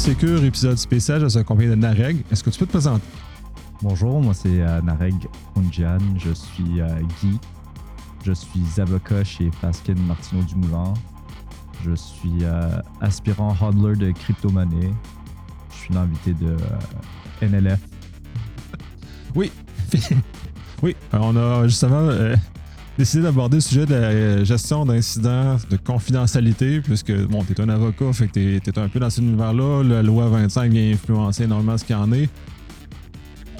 Polysécure, épisode spécial, je suis accompagné de Nareg. Est-ce que tu peux te présenter? Bonjour, moi c'est euh, Nareg Punjan, je suis euh, Guy, je suis avocat chez Pascal Martineau Dumoulin, je suis euh, aspirant hodler de crypto-monnaie, je suis l'invité de euh, NLF. Oui, oui, on a justement décidé d'aborder le sujet de la euh, gestion d'incidents de confidentialité, puisque bon, tu es un avocat, fait que tu es, un peu dans cet univers-là. La loi 25 vient influencer énormément ce qu'il y en est.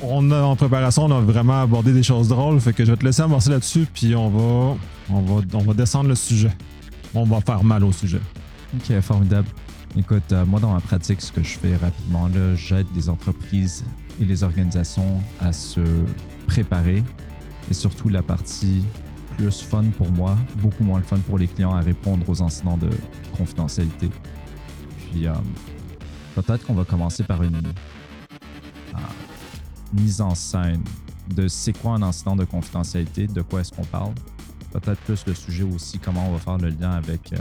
On a en préparation, on a vraiment abordé des choses drôles, fait que je vais te laisser amorcer là-dessus, puis on va, on va, on va descendre le sujet. On va faire mal au sujet. Ok, formidable. Écoute, euh, moi dans ma pratique, ce que je fais rapidement, là, j'aide les entreprises et les organisations à se préparer et surtout la partie plus fun pour moi, beaucoup moins le fun pour les clients à répondre aux incidents de confidentialité. Puis euh, peut-être qu'on va commencer par une euh, mise en scène de c'est quoi un incident de confidentialité, de quoi est-ce qu'on parle. Peut-être plus le sujet aussi, comment on va faire le lien avec euh,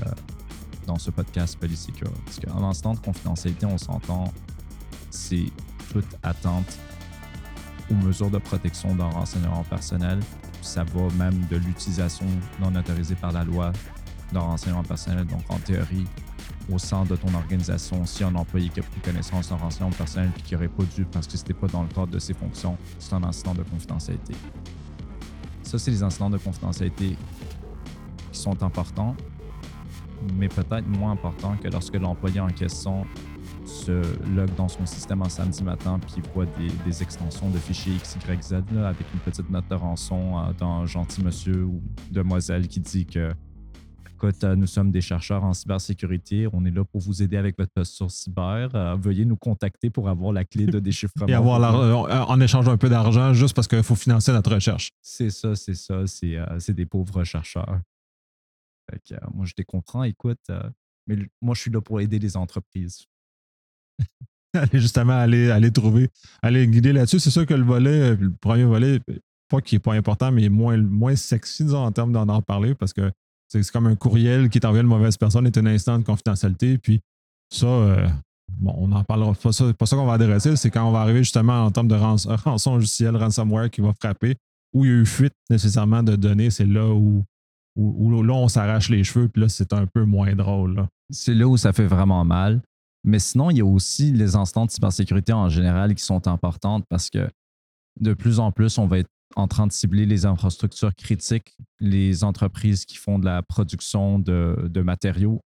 dans ce podcast Polysécure. Parce qu'un incident de confidentialité, on s'entend, c'est toute attente aux mesures de protection d'un renseignement personnel. Ça va même de l'utilisation non autorisée par la loi d'un renseignement personnel. Donc, en théorie, au sein de ton organisation, si un employé qui a pris connaissance d'un renseignement personnel et qui n'aurait pas dû parce que ce n'était pas dans le cadre de ses fonctions, c'est un incident de confidentialité. Ça, c'est les incidents de confidentialité qui sont importants, mais peut-être moins importants que lorsque l'employé en question se log dans son système un samedi matin puis voit des, des extensions de fichiers XYZ là, avec une petite note de rançon euh, d'un gentil monsieur ou demoiselle qui dit que écoute, euh, nous sommes des chercheurs en cybersécurité, on est là pour vous aider avec votre posture cyber. Euh, veuillez nous contacter pour avoir la clé de déchiffrement. Et avoir en échange un peu d'argent juste parce qu'il faut financer notre recherche. C'est ça, c'est ça, c'est euh, c'est des pauvres chercheurs. Fait que, moi, je les comprends, écoute, mais moi, je suis là pour aider les entreprises. aller justement aller, aller trouver, aller guider là-dessus. C'est sûr que le volet, le premier volet, pas qui est pas important, mais moins, moins sexy, en termes d'en en parler, parce que c'est comme un courriel qui t'envoie une mauvaise personne est un instant de confidentialité. Puis ça, euh, bon, on en parlera pas ça, pas ça qu'on va adresser, c'est quand on va arriver justement en termes de ranç- rançon logiciel, ransomware qui va frapper, où il y a eu fuite nécessairement de données, c'est là où, où, là on s'arrache les cheveux, puis là c'est un peu moins drôle. C'est là où ça fait vraiment mal. Mais sinon, il y a aussi les instants de cybersécurité en général qui sont importantes parce que de plus en plus, on va être en train de cibler les infrastructures critiques, les entreprises qui font de la production de, de matériaux,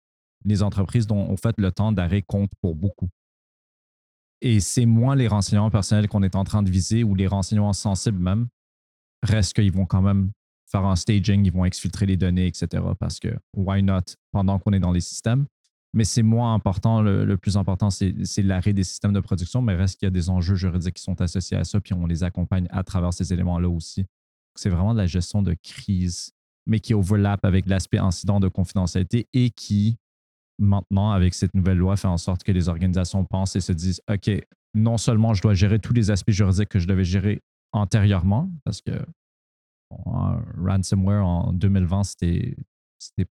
les entreprises dont en fait le temps d'arrêt compte pour beaucoup. Et c'est moins les renseignements personnels qu'on est en train de viser ou les renseignements sensibles même. Reste qu'ils vont quand même faire un staging, ils vont exfiltrer les données, etc. Parce que why not pendant qu'on est dans les systèmes. Mais c'est moins important. Le, plus important, c'est l'arrêt des systèmes de production, mais reste qu'il y a des enjeux juridiques qui sont associés à ça, puis on les accompagne à travers ces éléments-là aussi. C'est vraiment de la gestion de crise, mais qui overlap avec l'aspect incident de confidentialité et qui, maintenant, avec cette nouvelle loi, fait en sorte que les organisations pensent et se disent OK, non seulement je dois gérer tous les aspects juridiques que je devais gérer antérieurement, parce que ransomware en 2020, c'était c'était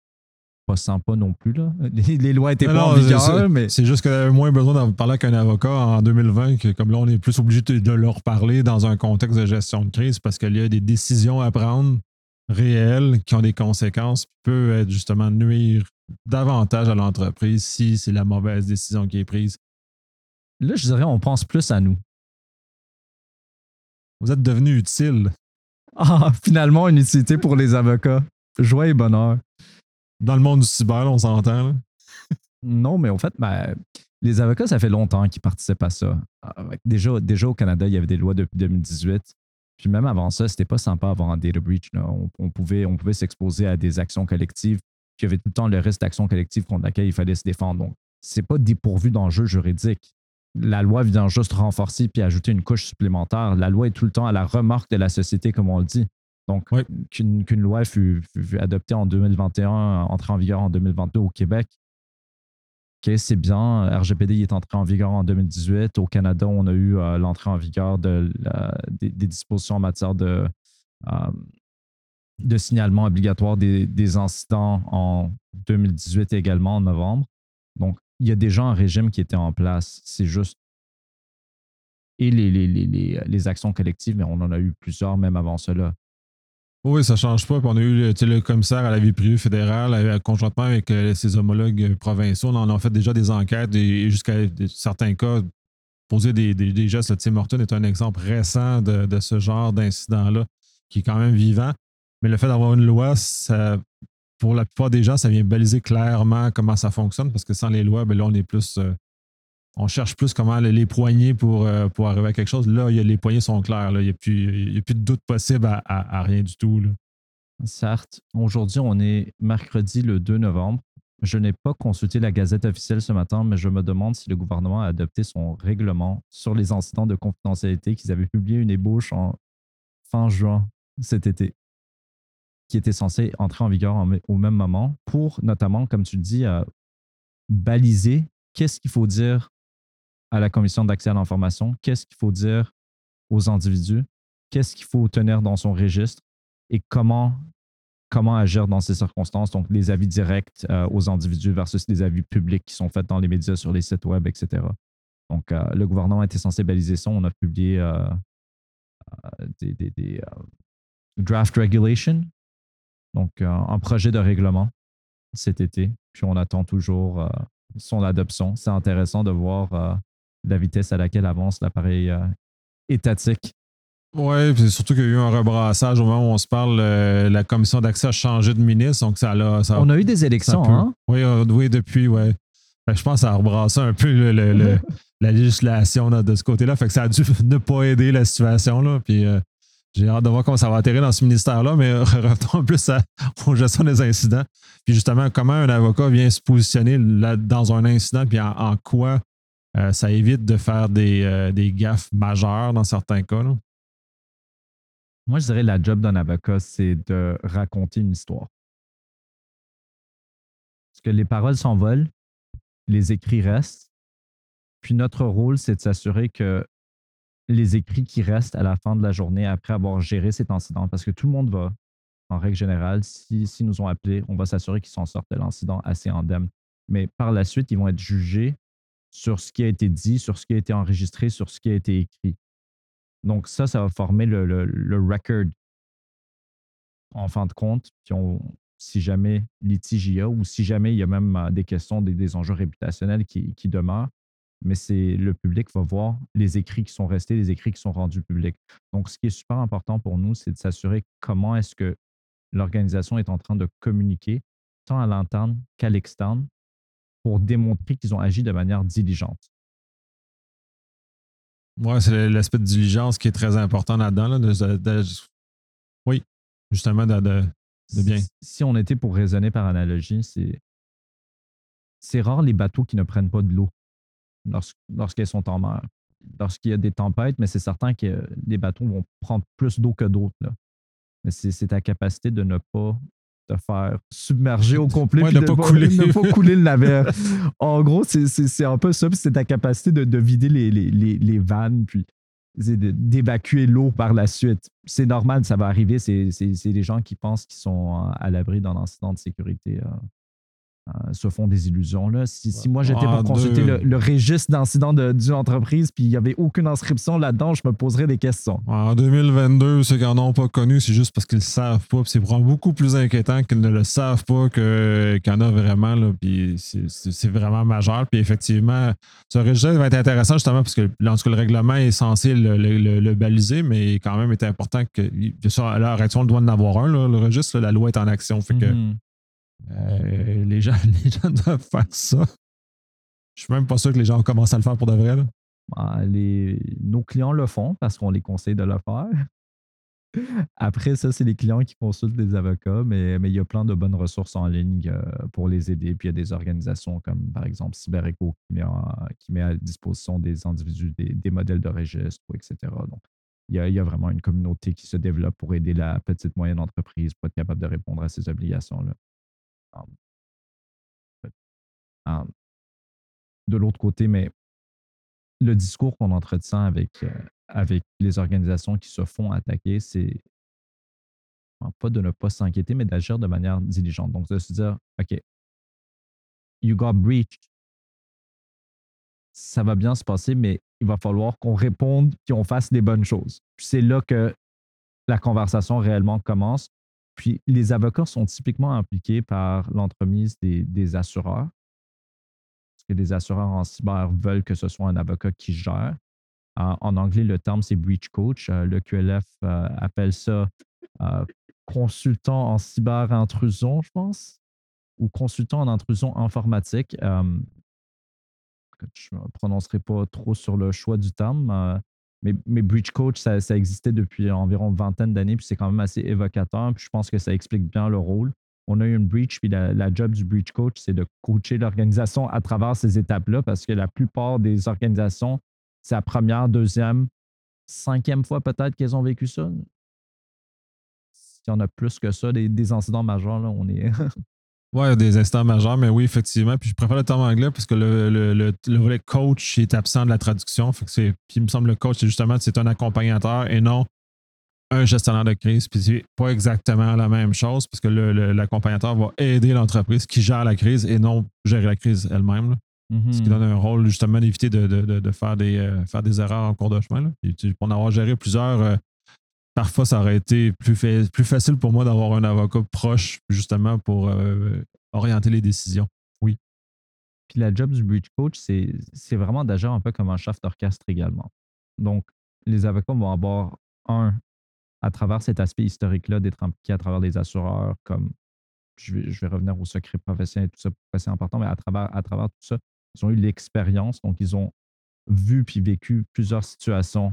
pas sympa non plus. Là. Les, les lois n'étaient Non, pas en non, vigueur, c'est- mais C'est juste que j'avais moins besoin d'en parler qu'un avocat en 2020, que comme là, on est plus obligé de, de leur parler dans un contexte de gestion de crise parce qu'il y a des décisions à prendre réelles qui ont des conséquences, peuvent être justement nuire davantage à l'entreprise si c'est la mauvaise décision qui est prise. là, je dirais, on pense plus à nous. Vous êtes devenu utile. Ah, finalement, une utilité pour les avocats. Joie et bonheur. Dans le monde du cyber, on s'entend. Non, mais en fait, ben, les avocats, ça fait longtemps qu'ils participent à ça. Ah, Déjà, déjà au Canada, il y avait des lois depuis 2018. Puis même avant ça, c'était pas sympa avoir un data breach. on pouvait, on pouvait s'exposer à des actions collectives. Puis il y avait tout le temps le risque d'action collective contre laquelle il fallait se défendre. Donc, c'est pas dépourvu d'enjeux juridiques. La loi vient juste renforcer puis ajouter une couche supplémentaire. La loi est tout le temps à la remorque de la société, comme on le dit. Donc, Oui. qu'une loi fut, fut- adoptée en 2021, entrée en vigueur en 2022 au Québec, OK, c'est bien. RGPD est entré en vigueur en 2018. Au Canada, on a eu euh, l'entrée en vigueur de la- des, des dispositions en matière de, euh, de signalement obligatoire des, des incidents en 2018 également, en novembre. Donc, il y a gens en régime qui étaient en place. C'est juste. Et les, les, les, les, actions collectives, mais on en a eu plusieurs même avant cela. Oui, ça change pas. on a eu le commissaire à la vie privée fédérale, euh, conjointement avec euh, ses homologues provinciaux. On a fait déjà des enquêtes et, jusqu'à certains cas, poser des, des, gestes. Tim est un exemple récent de, ce genre d'incident-là qui est quand même vivant. Mais le fait d'avoir une loi, ça, pour la plupart des gens, ça vient baliser clairement comment ça fonctionne parce que sans les lois, ben là, on est plus. Euh, on cherche plus comment les poignées pour, euh, pour arriver à quelque chose. Là, les poignées sont claires. Il n'y a, plus, de doute possible à, rien du tout. Certes, aujourd'hui, on est mercredi le 2 novembre. Je n'ai pas consulté la Gazette officielle ce matin, mais je me demande si le gouvernement a adopté son règlement sur les incidents de confidentialité qu'ils avaient publié une ébauche en fin juin cet été qui était censé entrer en vigueur au même moment pour notamment, comme tu le dis, euh, baliser qu'est-ce qu'il faut dire à la commission d'accès à l'information, qu'est-ce qu'il faut dire aux individus, qu'est-ce qu'il faut tenir dans son registre et comment, comment agir dans ces circonstances. Donc, les avis directs euh, aux individus versus les avis publics qui sont faits dans les médias, sur les sites web, etc. Donc, euh, le gouvernement était censé baliser ça. On a publié des, des, des draft regulations donc, euh, un projet de règlement cet été. Puis on attend toujours euh, son adoption. C'est intéressant de voir euh, la vitesse à laquelle avance l'appareil étatique. Oui, puis surtout qu'il y a eu un rebrassage au moment où on se parle. la commission d'accès a changé de ministre, donc ça a. on a eu des élections, hein? Oui, oui, depuis, oui. je pense que ça a rebrassé un peu la législation de ce côté-là. Fait que ça a dû ne pas aider la situation. Là. Puis j'ai hâte de voir comment ça va atterrir dans ce ministère-là, mais revenons plus à, aux gestion des incidents. Puis justement, comment un avocat vient se positionner là, dans un incident, puis en, quoi euh, ça évite de faire des, euh, des gaffes majeures dans certains cas. Moi, je dirais la job d'un avocat, c'est de raconter une histoire. Parce que les paroles s'envolent, les écrits restent. Puis notre rôle, c'est de s'assurer que les écrits qui restent à la fin de la journée après avoir géré cet incident, parce que tout le monde va, en règle générale, s'ils si, nous ont appelés, on va s'assurer qu'ils s'en sortent de l'incident assez indemne. Mais par la suite, ils vont être jugés sur ce qui a été dit, sur ce qui a été enregistré, sur ce qui a été écrit. Donc ça, ça va former le, record en fin de compte. Si jamais litige y a ou si jamais il y a même euh, des questions, des, enjeux réputationnels qui demeurent, mais c'est le public va voir les écrits qui sont restés, les écrits qui sont rendus publics. Donc, ce qui est super important pour nous, c'est de s'assurer comment est-ce que l'organisation est en train de communiquer, tant à l'interne qu'à l'externe, pour démontrer qu'ils ont agi de manière diligente. Oui, c'est l'aspect de diligence qui est très important là-dedans. oui, justement, de, bien. Si on était pour raisonner par analogie, c'est c'est rare les bateaux qui ne prennent pas de l'eau lorsqu'elles sont en mer. Lorsqu'il y a des tempêtes, mais c'est certain que les bateaux vont prendre plus d'eau que d'autres. Mais c'est ta capacité de ne pas te faire submerger au complet. de ne pas, couler. couler le navire. en gros, c'est un peu ça. C'est ta capacité de, vider les, les, vannes, puis d'évacuer l'eau par la suite. C'est normal, ça va arriver. C'est des gens qui pensent qu'ils sont à l'abri d'un incident de sécurité. Euh, se font des illusions. Là. Si, moi j'étais pour consulter le, registre d'incidents d'une entreprise puis il n'y avait aucune inscription là-dedans, je me poserais des questions. En 2022, ceux qui n'en ont pas connu, c'est juste parce qu'ils ne le savent pas. C'est beaucoup plus inquiétant qu'ils ne le savent pas qu'il y en a vraiment. Là, puis c'est vraiment majeur. Puis effectivement, ce registre va être intéressant justement parce que le règlement est censé le, baliser, mais quand même est important que. À l'heure actuelle, on doit en avoir un, le registre. la loi est en action. Fait que, mm-hmm. Euh, les, gens, les gens doivent faire ça. Je suis même pas sûr que les gens commencent à le faire pour de vrai. Les, nos clients le font parce qu'on les conseille de le faire. Après, ça, c'est les clients qui consultent des avocats, mais, mais il y a plein de bonnes ressources en ligne euh, pour les aider. Puis il y a des organisations comme, par exemple, CyberEco qui met, qui met à disposition des individus des, modèles de registre, etc. Donc, il y, a, il y, a, vraiment une communauté qui se développe pour aider la petite moyenne entreprise pour être capable de répondre à ces obligations-là. De l'autre côté, mais le discours qu'on entretient avec, euh, avec les organisations qui se font attaquer, c'est pas de ne pas s'inquiéter, mais d'agir de manière diligente. Donc, de se dire, OK, you got breached. ça va bien se passer, mais il va falloir qu'on réponde qu'on fasse les bonnes choses. c'est là que la conversation réellement commence. Puis les avocats sont typiquement impliqués par l'entremise des, assureurs. Parce que les assureurs en cyber veulent que ce soit un avocat qui gère. en anglais, le terme, c'est breach coach. Euh, le QLF euh, appelle ça euh, consultant en cyber-intrusion, je pense, ou consultant en intrusion informatique. je ne prononcerai pas trop sur le choix du terme. Mais, mais Breach Coach, ça, existait depuis environ une vingtaine d'années, puis c'est quand même assez évocateur. Puis je pense que ça explique bien le rôle. On a eu une breach, puis la, job du Breach Coach, c'est de coacher l'organisation à travers ces étapes-là, parce que la plupart des organisations, c'est la première, deuxième, cinquième fois peut-être qu'elles ont vécu ça. S'il y en a plus que ça, des incidents majeurs, là, on est. Oui, il y a des instants majeurs, mais oui, effectivement. Puis je préfère le terme anglais parce que le, le, le, volet coach est absent de la traduction. Fait que c'est, puis il me semble que le coach, c'est justement c'est un accompagnateur et non un gestionnaire de crise. Puis c'est pas exactement la même chose parce que l'accompagnateur va aider l'entreprise qui gère la crise et non gérer la crise elle-même. Ce qui mm-hmm. donne un rôle justement d'éviter de, de, de, faire, des, euh, faire des erreurs en cours de chemin. Là. pour en avoir géré plusieurs, euh, parfois, ça aurait été plus, facile pour moi d'avoir un avocat proche, justement, pour euh, orienter les décisions. Oui. Puis la job du bridge coach, c'est vraiment d'agir un peu comme un chef d'orchestre également. Donc, les avocats vont avoir, un, à travers cet aspect historique-là, d'être impliqués à travers des assureurs, comme je vais, je vais, revenir au secret professionnel et tout ça, c'est important, mais à travers, à travers tout ça, ils ont eu l'expérience, donc ils ont vu puis vécu plusieurs situations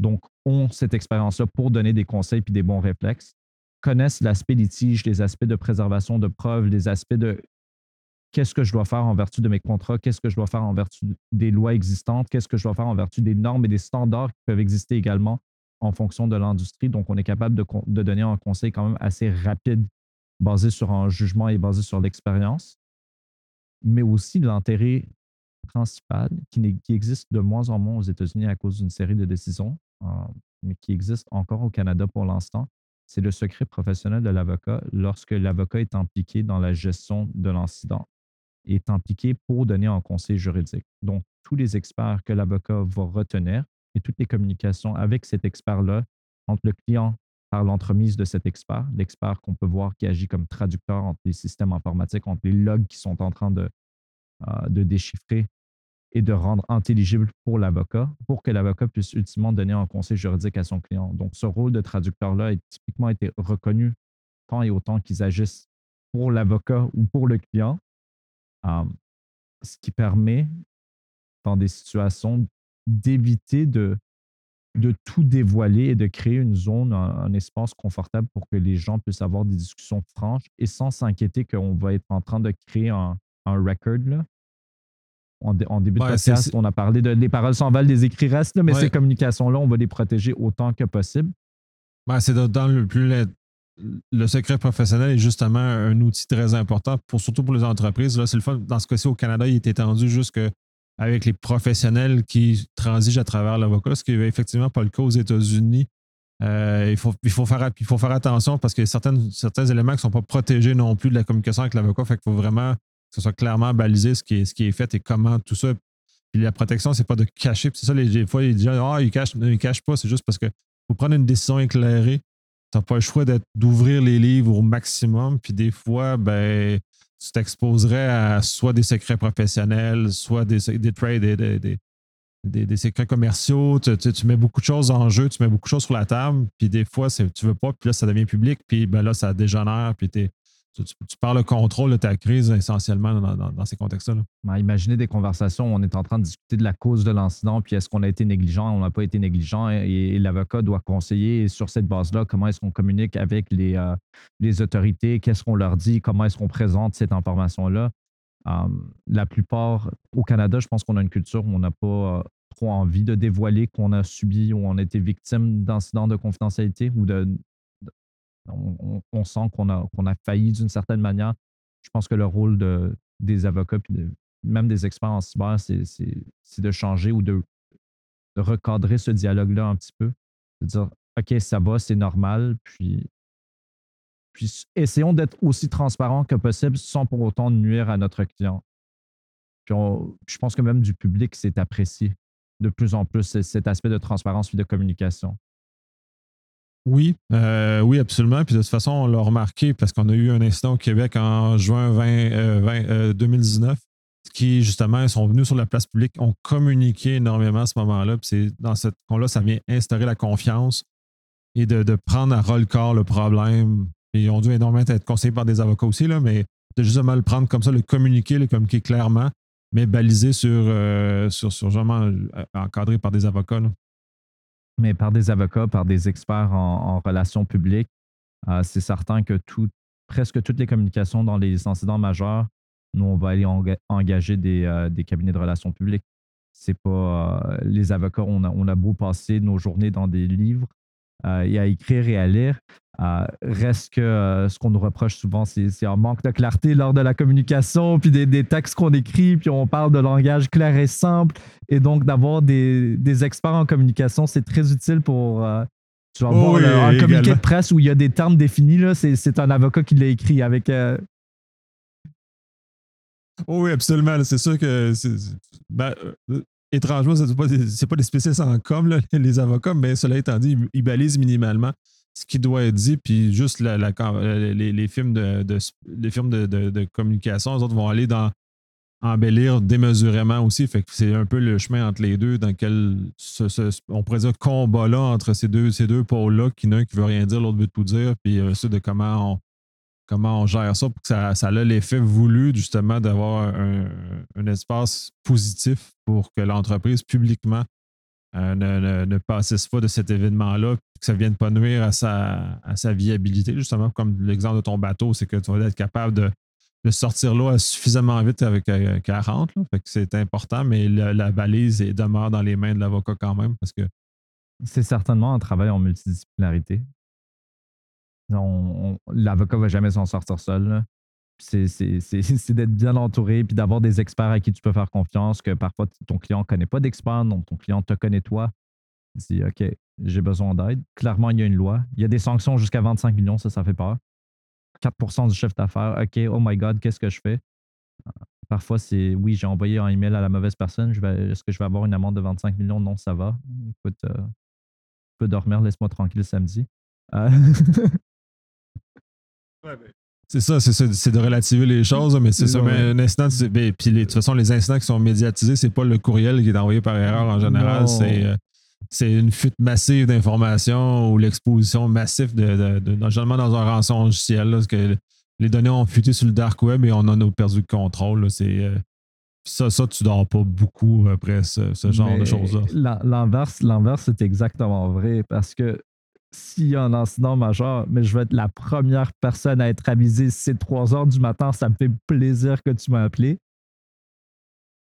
donc ont cette expérience-là pour donner des conseils puis des bons réflexes, connaissent l'aspect litige, les aspects de préservation de preuves, les aspects de qu'est-ce que je dois faire en vertu de mes contrats, qu'est-ce que je dois faire en vertu des lois existantes, qu'est-ce que je dois faire en vertu des normes et des standards qui peuvent exister également en fonction de l'industrie. Donc, on est capable de, donner un conseil quand même assez rapide, basé sur un jugement et basé sur l'expérience, mais aussi l'intérêt principal qui, existe de moins en moins aux États-Unis à cause d'une série de décisions, mais qui existe encore au Canada pour l'instant, c'est le secret professionnel de l'avocat lorsque l'avocat est impliqué dans la gestion de l'incident est impliqué pour donner un conseil juridique. Donc, tous les experts que l'avocat va retenir et toutes les communications avec cet expert-là entre le client par l'entremise de cet expert, l'expert qu'on peut voir qui agit comme traducteur entre les systèmes informatiques, entre les logs qui sont en train de, euh, de déchiffrer et de rendre intelligible pour l'avocat pour que l'avocat puisse ultimement donner un conseil juridique à son client. Donc, ce rôle de traducteur-là a typiquement été reconnu tant et autant qu'ils agissent pour l'avocat ou pour le client, euh, ce qui permet, dans des situations, d'éviter de, tout dévoiler et de créer une zone, un, espace confortable pour que les gens puissent avoir des discussions franches et sans s'inquiéter qu'on va être en train de créer un, un record là, en, début de podcast, on a parlé de les paroles s'envolent, des écrits restent, mais ces communications-là, on va les protéger autant que possible. c'est dans le plus. Le, secret professionnel est justement un outil très important, pour, surtout pour les entreprises. Là, c'est le fun. Dans ce cas-ci, au Canada, il est étendu jusque avec les professionnels qui transigent à travers l'avocat, ce qui n'est effectivement pas le cas aux États-Unis. Euh, il, faut, il, faut faire, il faut faire attention parce qu'il y a certains éléments qui ne sont pas protégés non plus de la communication avec l'avocat. Fait qu'il faut vraiment ce soit clairement balisé ce qui est, ce qui est fait et comment tout ça. Puis la protection, c'est pas de cacher. c'est ça, les, fois, les gens ah, ils cachent, ils cachent pas. C'est juste parce que faut prendre une décision éclairée. Tu n'as pas le choix d'ouvrir les livres au maximum. Puis des fois, ben, tu t'exposerais à soit des secrets professionnels, soit des, des trades, des, des, des, secrets commerciaux. Tu, tu, mets beaucoup de choses en jeu, tu mets beaucoup de choses sur la table. Puis des fois, tu veux pas, puis là, ça devient public. Puis ben là, ça dégénère. Puis tu parles de contrôle de ta crise essentiellement dans, ces contextes-là. Imaginez des conversations où on est en train de discuter de la cause de l'incident, puis est-ce qu'on a été négligent, on n'a pas été négligent, et, l'avocat doit conseiller sur cette base-là comment est-ce qu'on communique avec les, euh, autorités, qu'est-ce qu'on leur dit, comment est-ce qu'on présente cette information-là. Hum, la plupart, au Canada, je pense qu'on a une culture où on n'a pas euh, trop envie de dévoiler qu'on a subi ou on a été victime d'incidents de confidentialité ou de, on, sent qu'on a, failli d'une certaine manière. Je pense que le rôle de, des avocats, puis même des experts en cyber, c'est de changer ou de, recadrer ce dialogue-là un petit peu. De dire, OK, ça va, c'est normal, puis, puis essayons d'être aussi transparents que possible sans pour autant nuire à notre client. Puis je pense que même du public, c'est apprécié de plus en plus cet aspect de transparence et de communication. Oui, euh, oui, absolument. Puis de toute façon, on l'a remarqué parce qu'on a eu un incident au Québec en juin 20, 2019 qui, justement, sont venus sur la place publique, ont communiqué énormément à ce moment-là. Puis c'est dans ce cas-là, ça vient instaurer la confiance et de, prendre à ras le problème. Et ils ont dû énormément être conseillés par des avocats aussi, là, mais de justement le prendre comme ça, le communiquer, le communiquer clairement, mais balisé sur, euh, sur, sur euh, encadré par des avocats. Mais par des avocats, par des experts en, relations publiques, euh, c'est certain que presque toutes les communications dans les incidents majeurs, nous, on va aller engager des, des, cabinets de relations publiques. C'est pas les avocats, on a, on a beau passer nos journées dans des livres, euh, et à écrire et à lire. Euh, reste que euh, ce qu'on nous reproche souvent, c'est un manque de clarté lors de la communication, puis des, textes qu'on écrit, puis on parle de langage clair et simple. Et donc, d'avoir des, experts en communication, c'est très utile pour. tu vas voir un communiqué de presse où il y a des termes définis, c'est un avocat qui l'a écrit avec. oui, absolument. C'est sûr que ben, étrangement, ce n'est pas, pas, des spécialistes en com, les avocats, mais cela étant dit, ils, balisent minimalement ce qui doit être dit, puis juste la, les, films, de, communication, les autres vont aller dans embellir démesurément aussi. C'est un peu le chemin entre les deux dans lequel on pourrait dire combat-là entre ces deux, ces deux pôles-là, qui n'un qui veut rien dire, l'autre veut tout dire, puis euh, de comment on, comment on gère ça pour que ça, ça ait l'effet voulu, justement, d'avoir un, espace positif pour que l'entreprise, publiquement, euh, ne, ne, passisse pas de cet événement-là, que ça ne vienne pas nuire à sa, à sa viabilité, justement, comme l'exemple de ton bateau, c'est que tu vas être capable de, sortir l'eau suffisamment vite avec 40. Euh, c'est important, mais la, valise demeure dans les mains de l'avocat quand même parce que. C'est certainement un travail en multidisciplinarité. L'avocat ne va jamais s'en sortir seul. C'est d'être bien entouré puis d'avoir des experts à qui tu peux faire confiance, que parfois ton client ne connaît pas d'expert, donc ton client te connaît toi. Il dit OK, j'ai besoin d'aide. Clairement, il y a une loi. Il y a des sanctions jusqu'à 25 millions, ça, ça fait peur. 4% du chef d'affaires. OK, oh my God, qu'est-ce que je fais? Parfois, c'est oui, j'ai envoyé un email à la mauvaise personne. Est-ce que je vais avoir une amende de 25 millions? Non, ça va. Écoute, euh, tu peux dormir, laisse-moi tranquille samedi. Euh, c'est ça, c'est de relativer les choses, mais c'est ça. Mais un incident, ben, puis de toute façon, les incidents qui sont médiatisés, c'est pas le courriel qui est envoyé par erreur en général, c'est euh, c'est une fuite massive d'informations ou l'exposition massive de, de, dans un rançon logiciel. parce que les données ont fuité sur le dark web et on en a perdu le contrôle. C'est euh, ça, ça, tu dors pas beaucoup après ce, genre de choses-là. L'inverse, l'inverse, c'est exactement vrai parce que s'il y a un incident majeur, mais je vais être la première personne à être avisée. c'est 3 heures du matin, ça me fait plaisir que tu m'as appelé.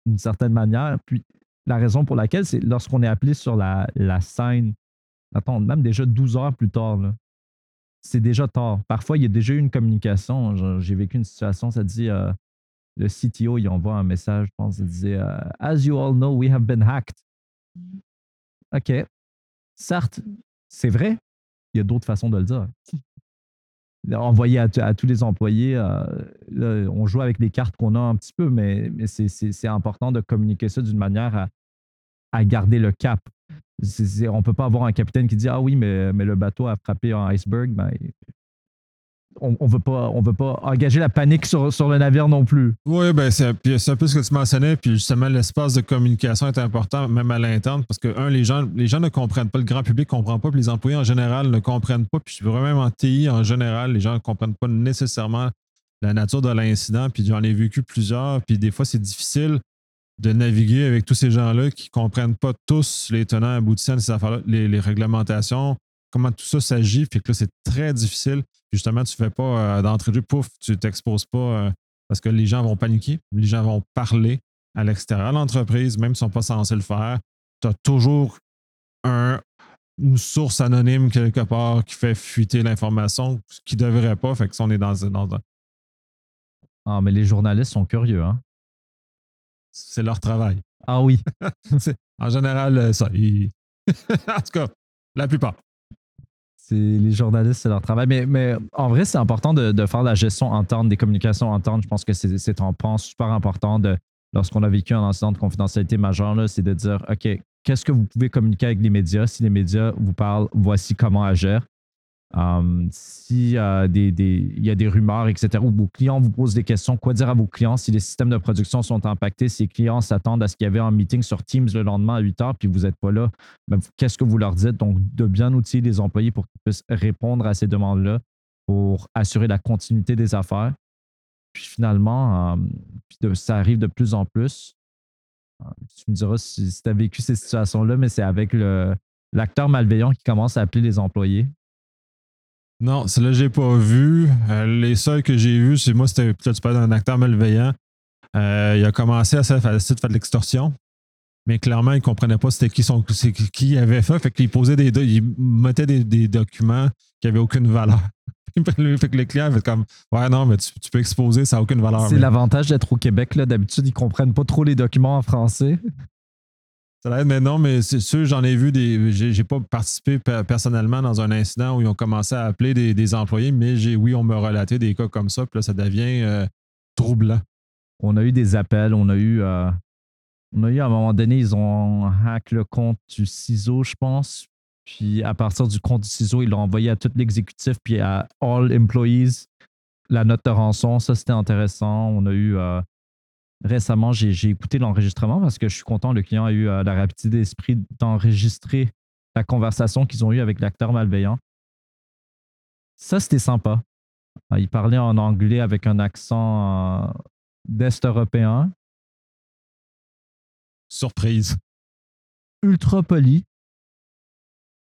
D'une certaine manière. Puis la raison pour laquelle, c'est lorsqu'on est appelé sur la, scène, attends, même déjà 12 heures plus tard, c'est déjà tard. Parfois, il y a déjà eu une communication. J'ai vécu une situation, ça dit euh, le CTO, il envoie un message, je pense, il disait euh, As you all know, we have been hacked. OK. Certes, c'est vrai, il y a d'autres façons de le dire. Envoyer à, tous les employés, euh, on joue avec les cartes qu'on a un petit peu, mais, c'est important de communiquer ça d'une manière à, garder le cap. on ne peut pas avoir un capitaine qui dit Ah oui, mais, le bateau a frappé un iceberg. Ben, on ne veut, pas, veut pas engager la panique sur, sur le navire non plus. Oui, ben c'est un peu ce que tu mentionnais. Puis justement, l'espace de communication est important, même à l'interne, parce que, un, les gens, les gens ne comprennent pas, le grand public ne comprend pas, puis les employés en général ne comprennent pas. Puis vraiment en TI, en général, les gens ne comprennent pas nécessairement la nature de l'incident. Puis j'en ai vécu plusieurs. Puis des fois, c'est difficile de naviguer avec tous ces gens-là qui ne comprennent pas tous les tenants aboutissants de ces affaires-là, les réglementations, comment tout ça s'agit. Fait que là, c'est très difficile. justement, tu ne fais pas euh, d'entrée de pouf, tu t'exposes pas euh, parce que les gens vont paniquer, les gens vont parler à l'extérieur de l'entreprise, même s'ils ne sont pas censés le faire. Tu as toujours une source anonyme quelque part qui fait fuiter l'information, ce qui ne devrait pas. Fait que si on est dans, dans un. Ah, mais les journalistes sont curieux, hein? C'est leur travail. Ah oui. en général, euh, ça. en tout cas, la plupart les journalistes, c'est leur travail. Mais, en vrai, c'est important de, faire la gestion interne des communications internes. Je pense que c'est un point super important de lorsqu'on a vécu un incident de confidentialité majeur, c'est de dire, OK, qu'est-ce que vous pouvez communiquer avec les médias? Si les médias vous parlent, voici comment agir. Um, si euh, des, des, y a des rumeurs, etc., où vos clients vous posent des questions, quoi dire à vos clients si les systèmes de production sont impactés, si les clients s'attendent à ce qu'il y avait un meeting sur Teams le lendemain à 8 heures, puis vous n'êtes pas là, ben, qu'est-ce que vous leur dites? Donc, de bien outiller les employés pour qu'ils puissent répondre à ces demandes-là, pour assurer la continuité des affaires. Puis finalement, um, de, ça arrive de plus en plus. Uh, tu me diras si, si tu as vécu ces situations-là, mais c'est avec l'acteur malveillant qui commence à appeler les employés non, celle-là, j'ai pas vu. Euh, les seuls que j'ai vus, c'est moi, c'était peut-être tu parles d'un acteur malveillant. Euh, il a commencé à, faire, à faire de l'extorsion. Mais clairement, il ne comprenait pas c'était qui, son, qui avait fait. Fait qu'il posait des, il mettait des, documents qui n'avaient aucune valeur. fait que le client fait comme Ouais, non, mais tu, peux exposer, ça n'a aucune valeur. C'est l'avantage d'être au Québec. D'habitude, ils ne comprennent pas trop les documents en français. Ça l'aide, mais non, mais c'est sûr, j'en ai vu des. J'ai pas participé personnellement dans un incident où ils ont commencé à appeler des, employés, mais oui, on m'a relaté des cas comme ça, puis là, ça devient euh, troublant. On a eu des appels, on a eu. Euh, on a eu à un moment donné, ils ont hack le compte du ciseau, je pense. Puis à partir du compte du ciseau, ils l'ont envoyé à tout l'exécutif, puis à all employees la note de rançon. Ça, c'était intéressant. On a eu. Euh, récemment, j'ai écouté l'enregistrement parce que je suis content, le client a eu euh, la rapidité d'esprit d'enregistrer la conversation qu'ils ont eue avec l'acteur malveillant. Ça, c'était sympa. Euh, il parlait en anglais avec un accent euh, d'Est européen. Surprise. Ultra poli.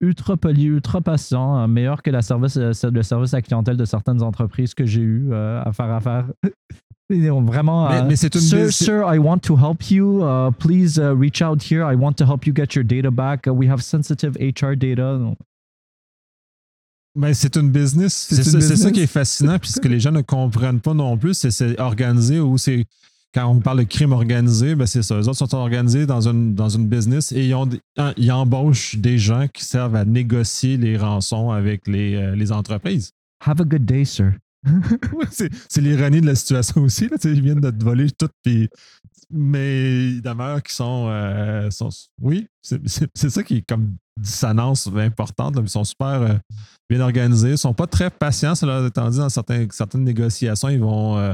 Ultra poli, ultra patient, meilleur que la service, le service à clientèle de certaines entreprises que j'ai eu à faire affaire Vraiment, mais, mais c'est une sir, sir, I want to help you. Uh, please uh, reach out here. I want to help you get your data back. Uh, we have sensitive HR data. Mais c'est une business. C'est ça, qui est fascinant, puisque les gens ne comprennent pas non plus. C'est organisé ou c'est quand on parle de crime organisé, ben c'est ça. Les autres sont organisés dans une, dans une business et ils, ont, ils embauchent des gens qui servent à négocier les rançons avec les, euh, les entreprises. Have a good day, sir. c'est l'ironie de la situation aussi. Là, ils viennent de te voler tout, puis, mais il qui sont, euh, sont, Oui, c'est ça qui est comme dissonance importante. ils sont super euh, bien organisés. Ils ne sont pas très patients, cela étant dit, dans certaines, négociations. Ils vont, euh,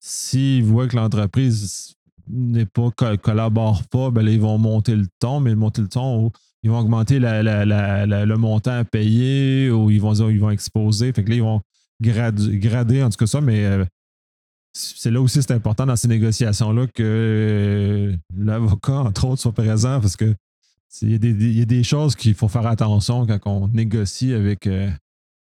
s'ils voient que l'entreprise n'est pas collabore pas, ben ils vont monter le ton, mais monter le ton, ils vont augmenter le montant à payer ou ils vont, ils vont exposer. Fait que là, gradé, en tout cas ça, mais euh, c'est là aussi c'est important dans ces négociations-là que euh, l'avocat, entre autres, soit présent parce que il y, a des choses qu'il faut faire attention quand on négocie avec, euh,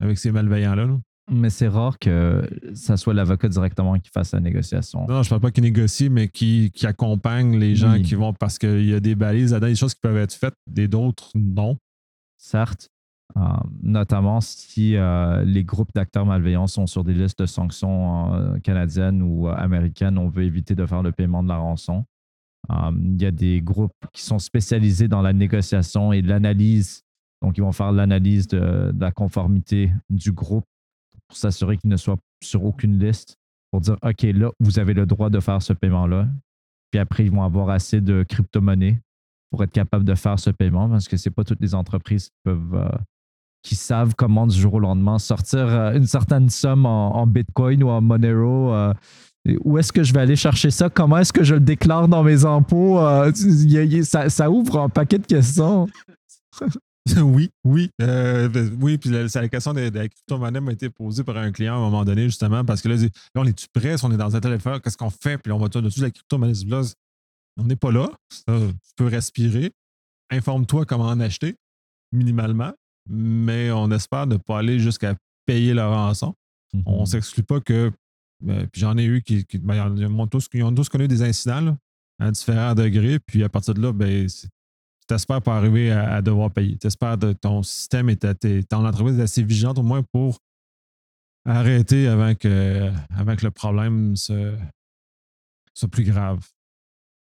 avec ces malveillants-là. Mais c'est rare que ça soit l'avocat directement qui fasse la négociation. Non, je ne parle pas qu'il négocie, mais qui, qui accompagne les gens qui vont parce qu'il y a des balises là des choses qui peuvent être faites, des d'autres non. Certes, notamment si euh, les groupes d'acteurs malveillants sont sur des listes de sanctions euh, canadiennes ou américaines, on veut éviter de faire le paiement de la rançon. il y a des groupes qui sont spécialisés dans la négociation et l'analyse. Donc, ils vont faire l'analyse de, de, la conformité du groupe pour s'assurer qu'il ne soit sur aucune liste pour dire OK, là, vous avez le droit de faire ce paiement-là. Puis après, ils vont avoir assez de crypto-monnaies pour être capable de faire ce paiement parce que ce n'est pas toutes les entreprises qui peuvent qui savent comment du jour au lendemain sortir euh, une certaine somme en, Bitcoin ou en Monero. Euh, où est-ce que je vais aller chercher ça? Comment est-ce que je le déclare dans mes impôts? Euh, ça, ouvre un paquet de questions. oui, oui. Oui, puis la, la question de, la crypto-monnaie m'a été posée par un client à un moment donné, justement, parce que là, on est-tu prêt? On est dans un téléphone, qu'est-ce qu'on fait? Puis on va tout de la crypto-monnaie? On n'est pas là. tu peux respirer. Informe-toi comment en acheter, minimalement mais on espère ne pas aller jusqu'à payer leur rançon. On ne mhm. s'exclut pas que. Ben, puis j'en ai eu qui. qui ben, ils, ont tous, ont tous connu des incidents à différents degrés. Puis à partir de là, ben, tu espères pas arriver à, devoir payer. Tu espères que ton système et ton entreprise est assez vigilante au moins pour arrêter avant que, avant que le problème soit plus grave.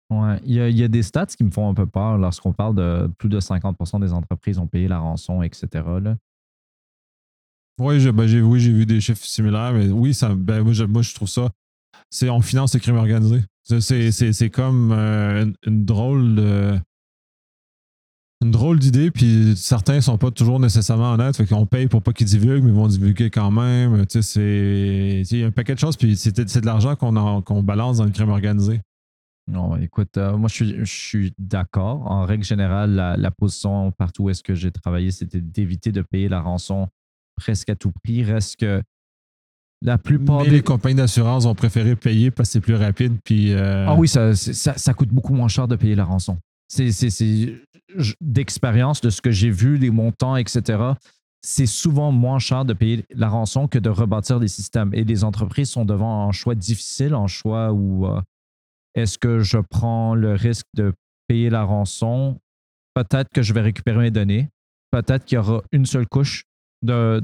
Ouais. Il, y a, des stats qui me font un peu peur lorsqu'on parle de plus de 50% des entreprises ont payé la rançon, etc. Là. Oui, j'ai, ben, oui, vu des chiffres similaires, mais oui, ben, moi, je, trouve ça. C'est on finance le crime organisé. C'est comme euh, une, drôle. Une drôle d'idée, puis certains sont pas toujours nécessairement honnêtes, fait paye pour pas qu'ils divulguent, mais ils vont divulguer quand même. Tu sais, il y a un paquet de choses, puis c'est de l'argent qu'on balance dans le crime organisé. Non, écoute, euh, moi, je suis, je suis d'accord. En règle générale, la, position partout où est-ce que j'ai travaillé, c'était d'éviter de payer la rançon presque à tout prix. Reste que la plupart des... les compagnies d'assurance ont préféré payer parce que c'est plus rapide. Puis, euh, Ah oui, ça, ça, coûte beaucoup moins cher de payer la rançon. C'est d'expérience de ce que j'ai vu, les montants, etc. C'est souvent moins cher de payer la rançon que de rebâtir des systèmes. Et les entreprises sont devant un choix difficile, un choix où euh, est-ce que je prends le risque de payer la rançon? Peut-être que je vais récupérer mes données. Peut-être qu'il y aura une seule couche de,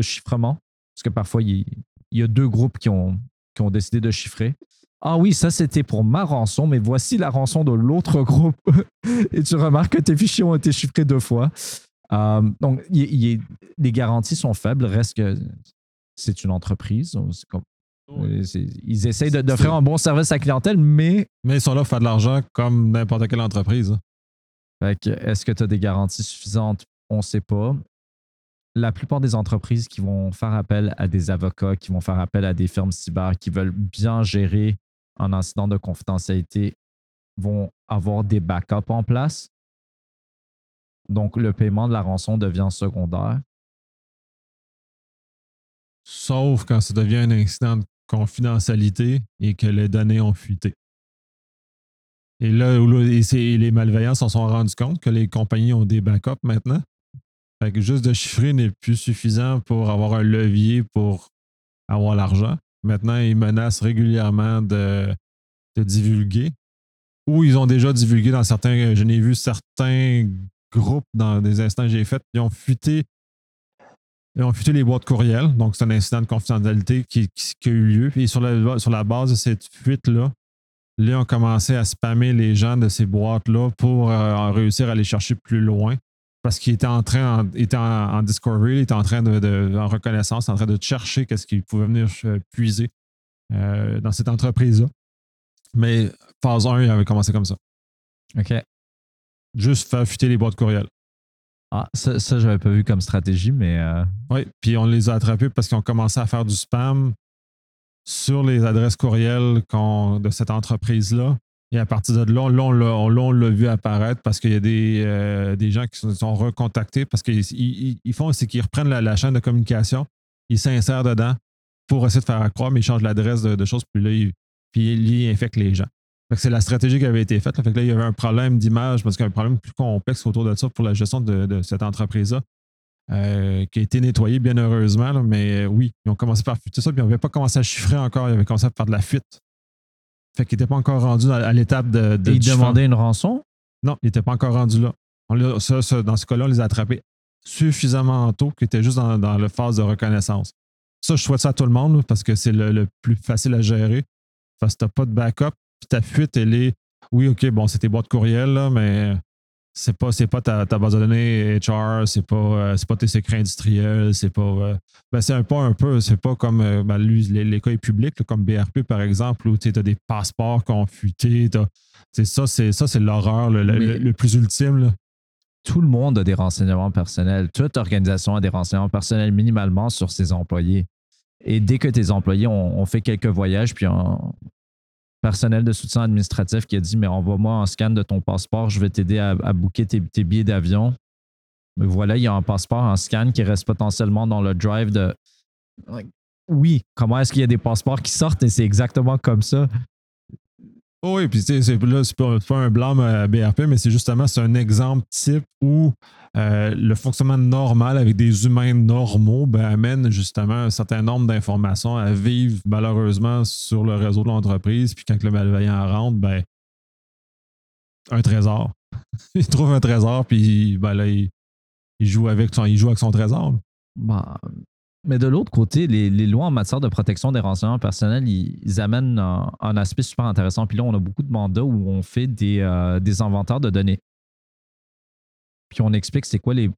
chiffrement. Parce que parfois, il, y a deux groupes qui ont, qui ont décidé de chiffrer. Ah oui, ça c'était pour ma rançon, mais voici la rançon de l'autre groupe. Et tu remarques que tes fichiers ont été chiffrés deux fois. Euh, donc, les garanties sont faibles. Reste que c'est une entreprise. Ils essayent d'offrir un bon service à la clientèle, mais. Mais ils sont là pour faire de l'argent comme n'importe quelle entreprise. Est-ce que tu as des garanties suffisantes? On ne sait pas. La plupart des entreprises qui vont faire appel à des avocats, qui vont faire appel à des firmes cyber, qui veulent bien gérer un incident de confidentialité, vont avoir des backups en place. Donc, le paiement de la rançon devient secondaire. Sauf quand ça devient un incident de confidentialité et que les données ont fuité. Et là, les malveillants s'en sont rendus compte que les compagnies ont des backups maintenant. Fait que juste de chiffrer n'est plus suffisant pour avoir un levier pour avoir l'argent. Maintenant, ils menacent régulièrement de, de, divulguer. Ou ils ont déjà divulgué dans certains. Je n'ai vu certains groupes dans des instants que j'ai faits, ils ont fuité ils ont fuité les boîtes courriels. Donc, c'est un incident de confidentialité qui, a eu lieu. Et sur la, sur la base de cette fuite-là, là, ils ont commencé à spammer les gens de ces boîtes-là pour euh, réussir à aller chercher plus loin. Parce qu'ils étaient en train, en, en, discovery, ils étaient en train de, en reconnaissance, en train de chercher qu'est-ce qu'ils pouvaient venir euh, puiser euh, dans cette entreprise-là. Mais phase 1, il avait commencé comme ça. OK. Juste faire fuiter les boîtes courriels. Ah, ça, ça j'avais pas vu comme stratégie, mais. Euh, oui, puis on les a attrapés parce qu'ils ont commencé à faire du spam sur les adresses courriels de cette entreprise-là. Et à partir de là, on l'a vu apparaître parce qu'il y a des, euh, gens qui se sont recontactés parce qu'ils ils, font, c'est qu'ils reprennent la, chaîne de communication, ils s'insèrent dedans pour essayer de faire croire, mais ils changent l'adresse de, choses, puis là, puis ils infectent les gens c'est la stratégie qui avait été faite. Fait que là, il y avait un problème d'image parce qu'il y a un problème plus complexe autour de ça pour la gestion de, cette entreprise-là. Euh, qui a été nettoyée bien heureusement, mais euh, oui, ils ont commencé par fuiter ça, puis ils n'avaient pas commencé à chiffrer encore, ils avaient commencé à faire de la fuite. Fait qu'ils n'étaient pas encore rendus à, l'étape de. de ils demandaient une rançon? Non, ils n'étaient pas encore rendus là. dans ce cas-là, on les a attrapés suffisamment tôt qu'ils étaient juste dans, la phase de reconnaissance. Ça, je souhaite ça à tout le monde parce que c'est le, plus facile à gérer. Parce que tu n'as pas de backup, ta fuite, elle est oui, OK, bon, c'est tes boîtes courriel, là, mais c'est pas, c'est pas ta, base de données HR, c'est pas, euh, c'est pas tes secrets industriels, c'est pas. Euh, ben c'est un peu, un peu, c'est pas comme euh, ben, les, cas publics, comme BRP par exemple, où tu as des passeports qui ont fuité. C'est ça, c'est ça, c'est l'horreur, le, plus ultime. Tout le monde a des renseignements personnels. Toute organisation a des renseignements personnels minimalement sur ses employés. Et dès que tes employés ont, fait quelques voyages, puis ont, personnel de soutien administratif qui a dit Mais envoie-moi un scan de ton passeport, je vais t'aider à, booker tes, billets d'avion. Mais voilà, il y a un passeport, un scan qui reste potentiellement dans le drive de. Oui, comment est-ce qu'il y a des passeports qui sortent et c'est exactement comme ça? Oh oui, puis c'est là, c'est pas, un blâme à BRP, mais c'est justement un exemple type où euh, le fonctionnement normal avec des humains normaux ben, amène justement un certain nombre d'informations à vivre malheureusement sur le réseau de l'entreprise. Puis quand le malveillant rentre, ben un trésor. il trouve un trésor, puis ben là, il, joue avec son, il joue avec son trésor. Bah, mais de l'autre côté, les, lois en matière de protection des renseignements personnels, ils, amènent un, aspect super intéressant. Puis là, on a beaucoup de mandats où on fait des, euh, des inventaires de données. Puis on explique c'est quoi les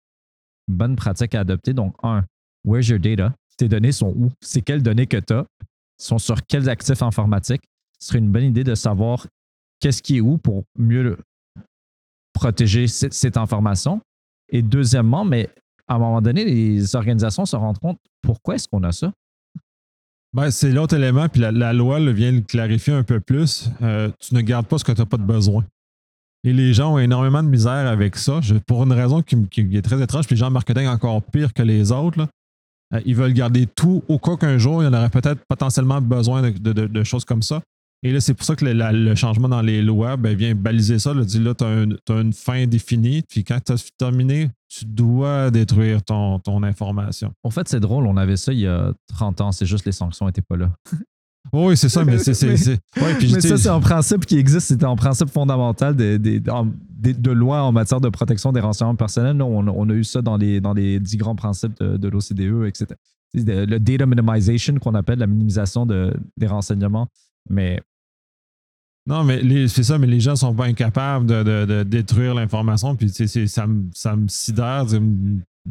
bonnes pratiques à adopter. Donc, un, where's your data? Tes données sont où? C'est quelles données que tu as? sont sur quels actifs informatiques? ce serait une bonne idée de savoir qu'est-ce qui est où pour mieux protéger cette, cette information. Et deuxièmement, mais à un moment donné, les organisations se rendent compte pourquoi est-ce qu'on a ça? Ben, c'est l'autre élément, puis la, loi vient le clarifier un peu plus. Euh, tu ne gardes pas ce que tu n'as pas de besoin. Et les gens ont énormément de misère avec ça, pour une raison qui, est très étrange, puis les gens en marketing encore pire que les autres. Euh, ils veulent garder tout au cas qu'un jour, il y en aurait peut-être potentiellement besoin de choses comme ça. Et là, c'est pour ça que le, la- le changement dans les lois ben, vient baliser ça. Là, dit là, tu as, une fin définie, puis quand tu as terminé, tu dois détruire ton, ton information. En fait, c'est drôle, on avait ça il y a 30 ans, c'est juste les sanctions n'étaient pas là. Oui, c'est ça, mais c'est. Mais- ouais, ça, c'est un principe qui existe, c'est un principe fondamental de, loi en matière de protection des renseignements personnels. Nous, on, on a eu ça dans les, dans les dix grands principes de, de l'OCDE, etc. Le data minimization qu'on appelle la minimisation de, des renseignements. Mais Non, mais c'est ça, mais les gens sont pas incapables de, de- de détruire l'information. Puis ça, me- ça me sidère.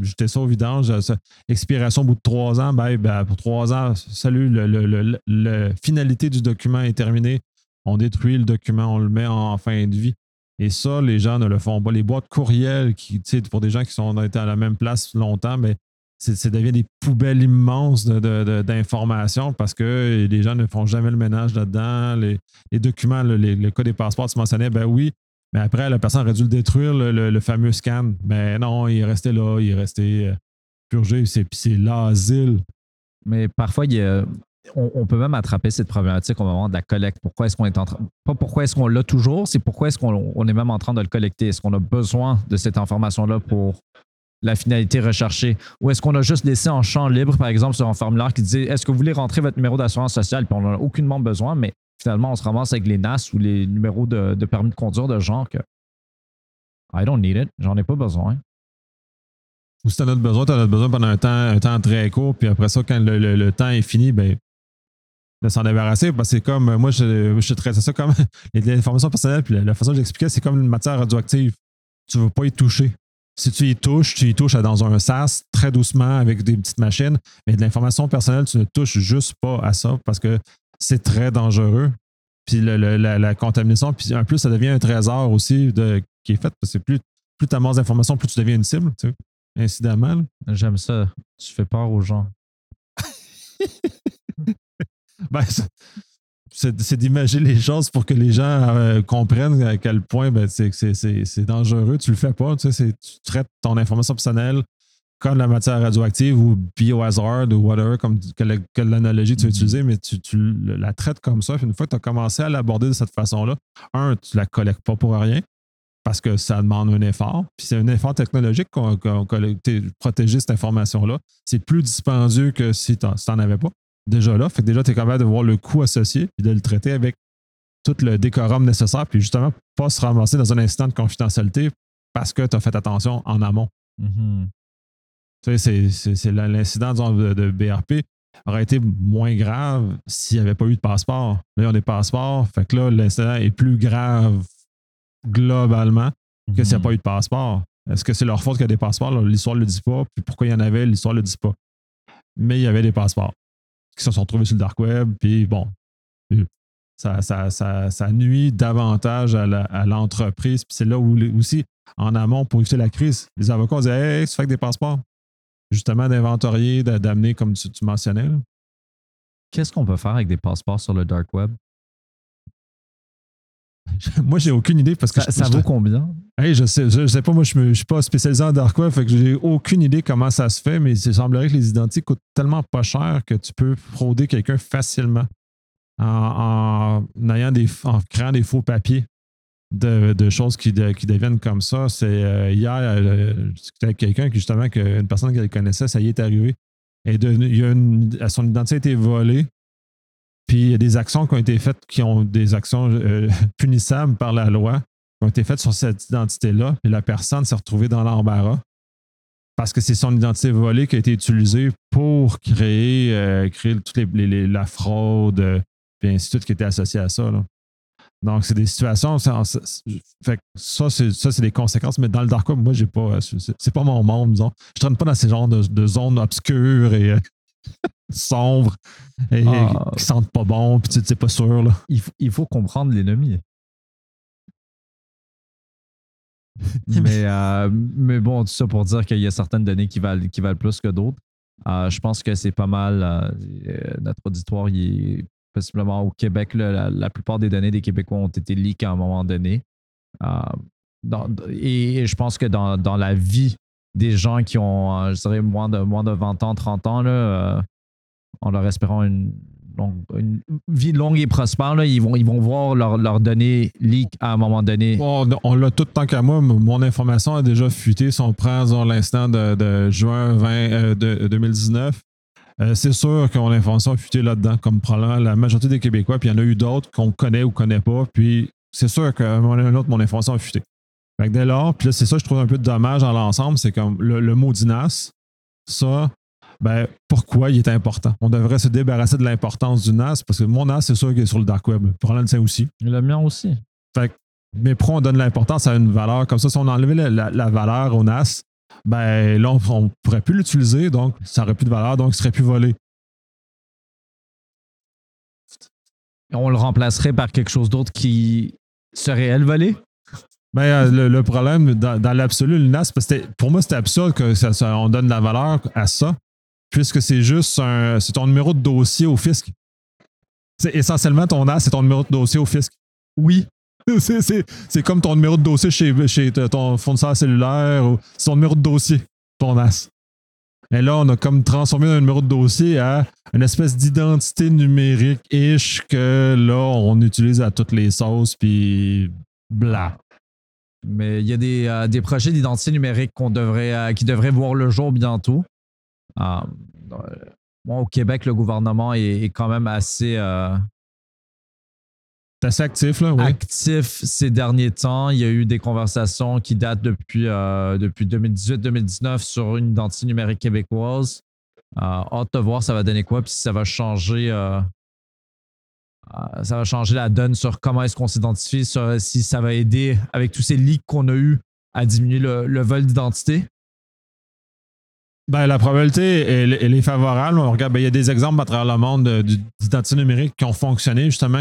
J'étais ça au vidange. ça- Expiration au bout de trois ans, ben, ben, pour trois ans, salut, le, le- le- finalité du document est terminée. On détruit le document, on le met en, fin de vie. Et ça, les gens ne le font pas. Les boîtes courriels, qui, pour des gens qui sont ont été à la même place longtemps, mais c'est- ça devient des poubelles immenses de- de- d'informations parce que les gens ne font jamais le ménage là-dedans. Les, documents, le, les- le cas des passeports, tu mentionnais, ben oui, mais après, la personne aurait dû le détruire, le, fameux scan. Ben non, il est resté là, il est resté euh, purgé. C'est, l'asile. Mais parfois, il y a- on, on peut même attraper cette problématique au moment de la collecte. Pourquoi est-ce qu'on est en train. Pas pourquoi est-ce qu'on l'a toujours, c'est pourquoi est-ce qu'on on est même en train de le collecter? Est-ce qu'on a besoin de cette information-là pour la finalité recherchée? Ou est-ce qu'on a juste laissé en champ libre, par exemple, sur un formulaire qui disait Est-ce que vous voulez rentrer votre numéro d'assurance sociale? Puis on n'en a aucunement besoin, mais finalement, on se ramasse avec les NAS ou les numéros de, permis de conduire de genre que I don't need it, j'en ai pas besoin. Ou si tu en as besoin, tu en as besoin pendant un temps, un temps très court. Puis après ça, quand le, le- le temps est fini, ben, de s'en débarrasser. Parce que c'est comme, euh, moi, je, je traite ça comme les informations personnelles. Puis la, la façon que j'expliquais, c'est comme une matière radioactive. Tu ne veux pas y toucher. Si tu y touches, tu y touches dans un sas très doucement avec des petites machines. Mais de l'information personnelle, tu ne touches juste pas à ça parce que c'est très dangereux. Puis le- le- la, la contamination, puis en plus, ça devient un trésor aussi de, qui est fait. Parce que plus, plus tu amasses d'informations, plus tu deviens une cible, tu sais, incidemment. J'aime ça. Tu fais peur aux gens. Ben, c'est- d'imaginer les choses pour que les gens euh, comprennent à quel point ben, c'est dangereux. Tu le fais pas. Tu, sais, tu traites ton information personnelle comme la matière radioactive ou biohazard ou whatever, comme quelle, quelle analogie tu veux Mhm. utiliser, mais tu, tu la traites comme ça. Puis une fois que tu as commencé à l'aborder de cette façon-là, un, tu la collectes pas pour rien parce que ça demande un effort. Puis c'est un effort technologique qu'on collecte, protéger cette information-là. C'est plus dispendieux que si tu n'en avais pas déjà là. Fait que déjà, tu es capable de voir le coût associé et de le traiter avec tout le décorum nécessaire, puis justement, pas se ramasser dans un instant de confidentialité parce que tu as fait attention en amont. Mhm. Tu sais, c'est- l'incident de, de BRP aurait été moins grave s'il n'y avait pas eu de passeport. Là, ils ont des passeports. Fait que là, l'incident est plus grave globalement que s'il n'y a Mhm. pas eu de passeport. Est-ce que c'est leur faute qu'il y a des passeports? L'histoire ne le dit pas. Puis pourquoi il y en avait, l'histoire ne le dit pas. Mais il y avait des passeports qui se sont retrouvés sur le dark web. Puis bon, ça, ça, ça, ça nuit davantage à l'entreprise. Puis c'est là où aussi, en amont, pour éviter la crise, les avocats disaient Hey, tu fais avec des passeports. Justement, d'inventorier, d'a- d'amener, comme tu, mentionnais. Qu'est-ce qu'on peut faire avec des passeports sur le dark web? Moi, j'ai aucune idée parce que Ça, je, ça je- vaut combien? Hey, je sais, je, sais pas, moi je ne suis pas spécialisé en dark web, fait que j'ai aucune idée comment ça se fait, mais il semblerait que les identités coûtent tellement pas cher que tu peux frauder quelqu'un facilement en, en ayant des, en créant des faux papiers de, de choses qui, de- qui deviennent comme ça. C'est euh, hier, euh, je discutais avec quelqu'un qui justement que une personne qu'elle connaissait, ça y est arrivé. Et de, il y a une- son identité a été volée. Puis il y a des actions qui ont été faites qui ont des actions euh, punissables par la loi qui ont été faites sur cette identité-là, et la personne s'est retrouvée dans l'embarras parce que c'est son identité volée qui a été utilisée pour créer, euh, créer toutes les, la fraude, euh, puis ainsi de suite qui était associée à ça. là. Donc, c'est des situations. ça, ça- c'est des conséquences, mais dans le dark web, moi, j'ai pas. C'est c'est pas mon monde, disons. Je traîne pas dans ces genres de, de zones obscures et. sombres et Ah. qui sentent pas bon, puis tu sais, pas sûr. Là. Il, faut- il faut comprendre l'ennemi. mais, euh, mais bon, tout ça pour dire qu'il y a certaines données qui valent, qui valent plus que d'autres. Euh, je pense que c'est pas mal. euh, notre auditoire, il est possiblement au Québec. là, la, la plupart des données des Québécois ont été leaks à un moment donné. Dans- et, et je pense que dans, dans la vie des gens qui ont, je dirais, moins de, moins de 20 ans, 30 ans, là, euh, en leur espérant une, vie longue et prospère, là, ils, vont, ils vont voir leurs leurs données leak à un moment donné. On l'a tout tant qu'à moi. Mon information a déjà fuité. Si on prend l'instant de, juin 20, euh, de- 2019, euh, c'est sûr que mon information a fuité là-dedans, comme probablement la majorité des Québécois. Puis il y en a eu d'autres qu'on connaît ou connaît pas. Puis c'est sûr qu'à un moment autre, mon information a fuité. Fait que dès lors, puis là, c'est ça que je trouve un peu dommage dans l'ensemble, c'est comme le, le mot d'INAS, ça, ben, pourquoi il est important? On devrait se débarrasser de l'importance du NAS, parce que mon NAS, c'est sûr qu'il est sur le dark web. Le sien aussi. Le mien aussi. Mais pourquoi on donne l'importance à une valeur comme ça? Si on enlevait la, la- la valeur au NAS, ben là, on ne pourrait plus l'utiliser, donc ça n'aurait plus de valeur, donc il ne serait plus volé. On le remplacerait par quelque chose d'autre qui serait elle volé. Ben, euh, le, le problème, dans, dans l'absolu, le NAS, parce que pour moi, c'était absurde que ça, ça- on donne la valeur à ça, puisque c'est juste un, c'est ton numéro de dossier au fisc. C'est essentiellement ton NAS, c'est ton numéro de dossier au fisc. Oui. C'est- C'est c'est comme ton numéro de dossier chez, chez ton fournisseur cellulaire. ou C'est ton numéro de dossier, ton NAS. Et là, on a comme transformé un numéro de dossier à une espèce d'identité numérique-ish que là, on utilise à toutes les sauces, puis bla. Mais il y a des, euh, des projets d'identité numérique qu'on devrait, euh, qui devraient voir le jour bientôt. Euh, euh, bon, au Québec, le gouvernement est, est quand même assez euh, assez actif, là, oui. actif ces derniers temps. Il y a eu des conversations qui datent depuis, euh, depuis 2018-2019 sur une identité numérique québécoise. Euh, hâte de voir ça va donner quoi, puis si ça va changer. euh, ça va changer la donne sur comment est-ce qu'on s'identifie, si ça va aider avec tous ces leaks qu'on a eu à diminuer le, le vol d'identité. Ben, la probabilité, elle, est favorable. On regarde, ben, il y a des exemples à travers le monde de- de- d'identité numérique qui ont fonctionné, justement,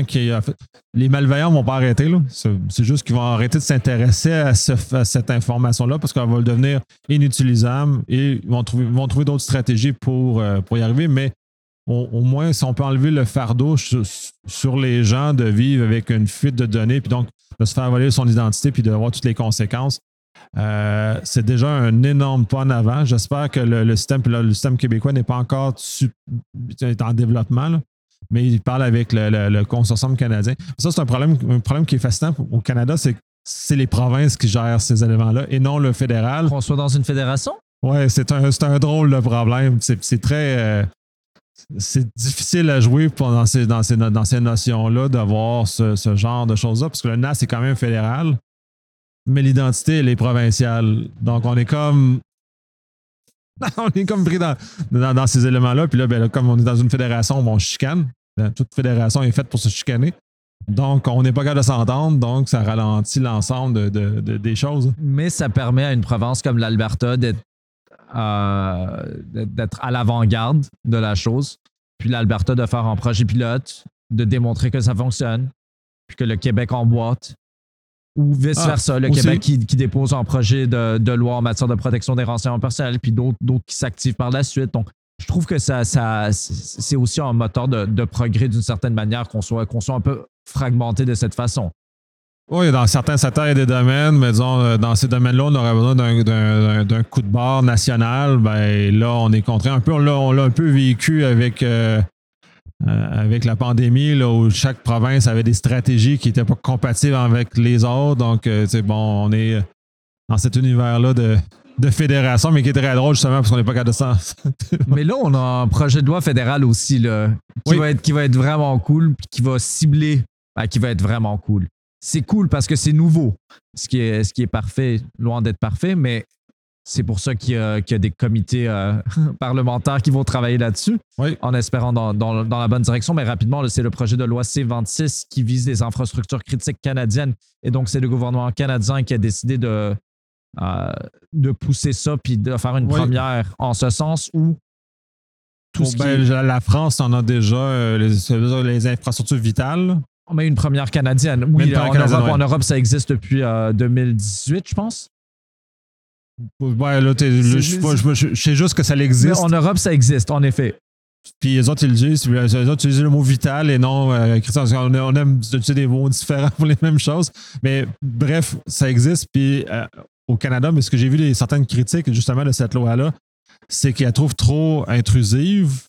les malveillants ne vont pas arrêter. C'est juste qu'ils vont arrêter de s'intéresser à, ce- à cette information-là parce qu'elle va devenir inutilisable et ils vont trouver, vont trouver d'autres stratégies pour, euh, pour y arriver. Mais au, moins, si on peut enlever le fardeau sur, les gens de vivre avec une fuite de données, puis donc de se faire voler son identité, puis de voir toutes les conséquences, euh, c'est déjà un énorme pas en avant. J'espère que le, le système, le québécois n'est pas encore est en développement, là. mais il parle avec le, consortium canadien. Ça, c'est un problème, un problème qui est fascinant au Canada, c'est que c'est les provinces qui gèrent ces éléments-là et non le fédéral. Qu'on soit dans une fédération? Ouais, c'est un, un drôle de problème. C'est très. euh, c'est difficile à jouer dans ces, dans ces, dans ces notions-là d'avoir ce, ce genre de choses-là, parce que le NAS est quand même fédéral, mais l'identité, elle est provinciale. Donc, on est comme. on est comme pris dans, ces éléments-là. Puis là, ben, là, comme on est dans une fédération, on chicane. Toute fédération est faite pour se chicaner. Donc, on n'est pas capable de s'entendre, donc ça ralentit l'ensemble de, de- de- des choses. Mais ça permet à une province comme l'Alberta d'être euh, d'être à l'avant-garde de la chose. Puis l'Alberta de faire un projet pilote, de démontrer que ça fonctionne, puis que le Québec emboîte. Ou vice-versa, le aussi. Québec qui, qui dépose un projet de, de loi en matière de protection des renseignements personnels, puis d'autres qui s'activent par la suite. Donc, je trouve que ça, ça c'est aussi un moteur de, de progrès d'une certaine manière qu'on soit, qu'on soit un peu fragmenté de cette façon. Oui, dans certains secteurs et des domaines, mais disons, euh, dans ces domaines-là, on aurait besoin d'un- coup de barre national. Ben là, on est contraint un peu. On l'a on l'a un peu vécu avec, euh, euh, avec la pandémie, là, où chaque province avait des stratégies qui n'étaient pas compatibles avec les autres. Donc, euh, c'est bon, on est dans cet univers-là de, de fédération, mais qui est très drôle justement parce qu'on n'est pas capable de ça. Mais là, on a un projet de loi fédéral aussi là, qui, Oui. va être, qui va être vraiment cool, puis qui va cibler, ben, qui va être vraiment cool. C'est cool parce que c'est nouveau, ce qui est, ce qui est parfait, loin d'être parfait, mais c'est pour ça qu'il y, a qu'il y a des comités euh, parlementaires qui vont travailler là-dessus, Oui. en espérant dans, dans- dans la bonne direction. Mais rapidement, c'est le projet de loi C26 qui vise les infrastructures critiques canadiennes. Et donc, c'est le gouvernement canadien qui a décidé de, euh, de pousser ça puis de faire une Oui. première en ce sens où tout ce qui ben, est- La France en a déjà euh, les, les infrastructures vitales. Mais une première canadienne. Oui, une première en, canadienne, Europe, ouais. en Europe, ça existe depuis euh, 2018, je pense. Ouais, là, je sais juste que ça Mais existe. en Europe, ça existe, en effet. Puis les autres, ils le disent. Les autres utilisent le mot vital et non euh, Christian. parce qu'on a- On aime utiliser des mots différents pour les mêmes choses. Mais bref, ça existe. Puis euh, au Canada, mais ce que j'ai vu des certaines critiques justement de cette loi-là, c'est qu'ils la trouvent trop intrusive.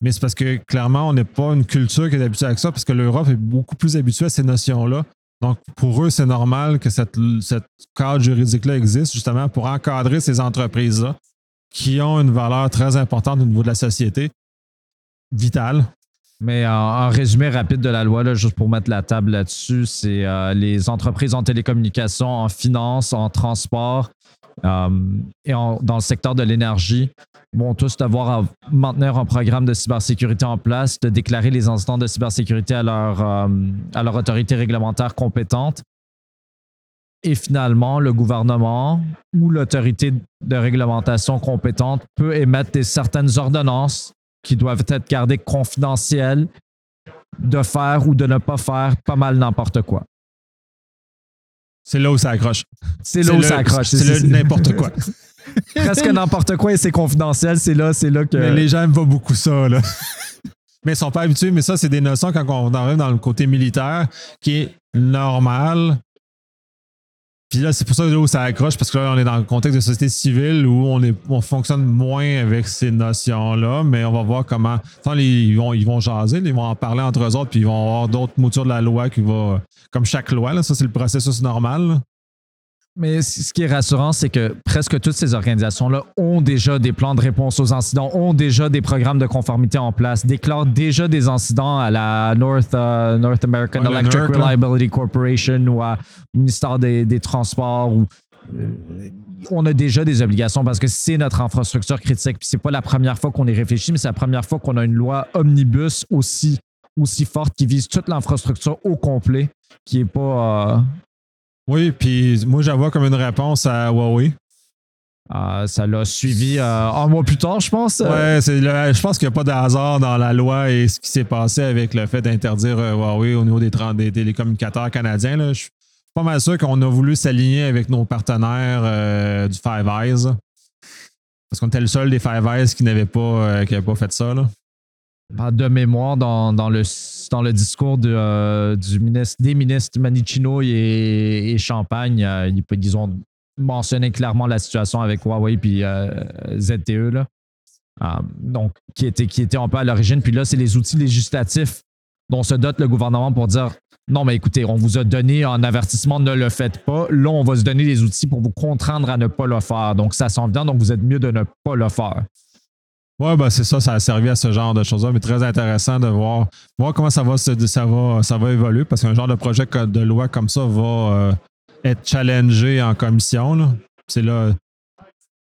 Mais c'est parce que clairement, on n'est pas une culture qui est habituée à ça, parce que l'Europe est beaucoup plus habituée à ces notions-là. Donc, pour eux, c'est normal que cette, cadre juridique-là existe justement pour encadrer ces entreprises-là qui ont une valeur très importante au niveau de la société vitale. Mais en, résumé rapide de la loi, juste pour mettre la table là-dessus, c'est euh, les entreprises en télécommunication, en finance, en transport euh, et dans le secteur de l'énergie vont tous devoir maintenir un programme de cybersécurité en place, de déclarer les incidents de cybersécurité à leur, euh, à leur autorité réglementaire compétente. Et finalement, le gouvernement ou l'autorité de réglementation compétente peut émettre des, certaines ordonnances qui doivent être gardées confidentielles de faire ou de ne pas faire pas mal n'importe quoi. C'est là où ça accroche. C'est là où ça accroche. C'est le n'importe quoi. Presque n'importe quoi et c'est confidentiel. C'est là, c'est là que. Mais les gens n'aiment pas beaucoup ça. Là. mais ils sont pas habitués. Mais ça, c'est des notions quand on arrive dans le côté militaire qui est normal. Puis là, c'est pour ça là où ça accroche, parce que là, on est dans le contexte de société civile où on, est, on fonctionne moins avec ces notions-là, mais on va voir comment. Enfin, les- ils, vont, ils vont jaser, ils vont en parler entre eux autres, puis ils vont avoir d'autres moutures de la loi qui va. Comme chaque loi, là, ça, c'est le processus normal. Mais ce qui est rassurant, c'est que presque toutes ces organisations-là ont déjà des plans de réponse aux incidents, ont déjà des programmes de conformité en place, déclarent déjà des incidents à la North, euh, North American Ouais, Electric là. Reliability Corporation ou à ministère des, des Transports. Ou, euh, on a déjà des obligations parce que c'est notre infrastructure critique. Puis c'est pas la première fois qu'on y réfléchit, mais c'est la première fois qu'on a une loi omnibus aussi, aussi forte qui vise toute l'infrastructure au complet, qui est pas. euh, Oui, puis moi, j'avoue comme une réponse à Huawei. Euh, ça l'a suivi euh, un mois plus tard, je pense. Ouais, c'est le- je pense qu'il n'y a pas de hasard dans la loi et ce qui s'est passé avec le fait d'interdire euh, Huawei au niveau des, des télécommunicateurs canadiens. là. Je suis pas mal sûr qu'on a voulu s'aligner avec nos partenaires euh, du Five Eyes. Parce qu'on était le seul des Five Eyes qui n'avait pas, qui avait pas fait ça. Là. Ah, De mémoire, dans, dans le, dans le discours euh, du ministre, des ministres Manicino et, Champagne, euh, ils, ont mentionné clairement la situation avec Huawei puis euh, ZTE. Là. Donc, qui était, qui était un peu à l'origine. Puis là, c'est les outils législatifs dont se dote le gouvernement pour dire non, mais écoutez, on vous a donné un avertissement, ne le faites pas. Là, on va se donner les outils pour vous contraindre à ne pas le faire. Donc, ça s'en vient, donc vous êtes mieux de ne pas le faire. Ouais, ben c'est ça, ça a servi à ce genre de choses-là, mais très intéressant de voir, voir comment ça va, ça va, ça va évoluer, parce qu'un genre de projet de loi comme ça va euh, être challengé en commission. C'est là,